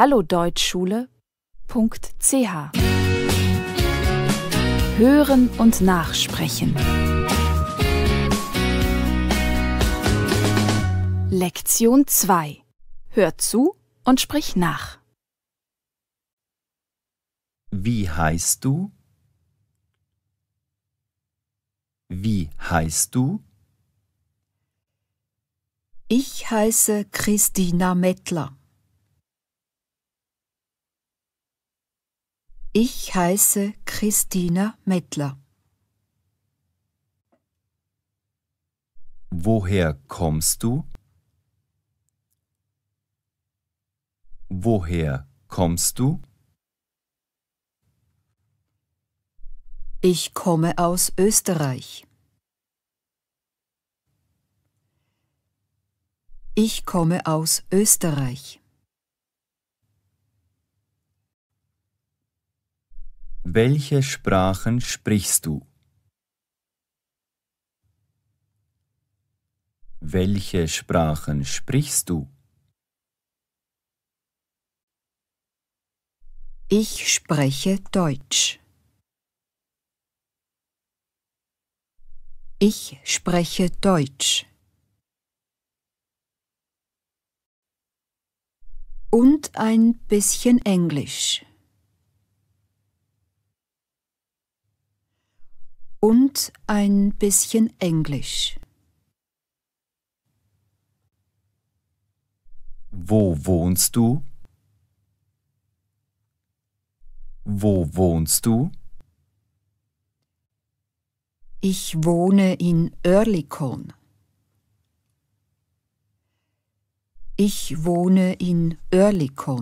hallodeutschschule.ch Hören und Nachsprechen. Lektion 2 Hör zu und sprich nach. Wie heißt du? Wie heißt du? Ich heiße Christina Mettler. Ich heiße Christina Mettler. Woher kommst du? Woher kommst du? Ich komme aus Österreich. Ich komme aus Österreich. Welche Sprachen sprichst du? Welche Sprachen sprichst du? Ich spreche Deutsch. Ich spreche Deutsch. Und ein bisschen Englisch. Und ein bisschen Englisch. Wo wohnst du? Wo wohnst du? Ich wohne in Oerlikon. Ich wohne in Oerlikon.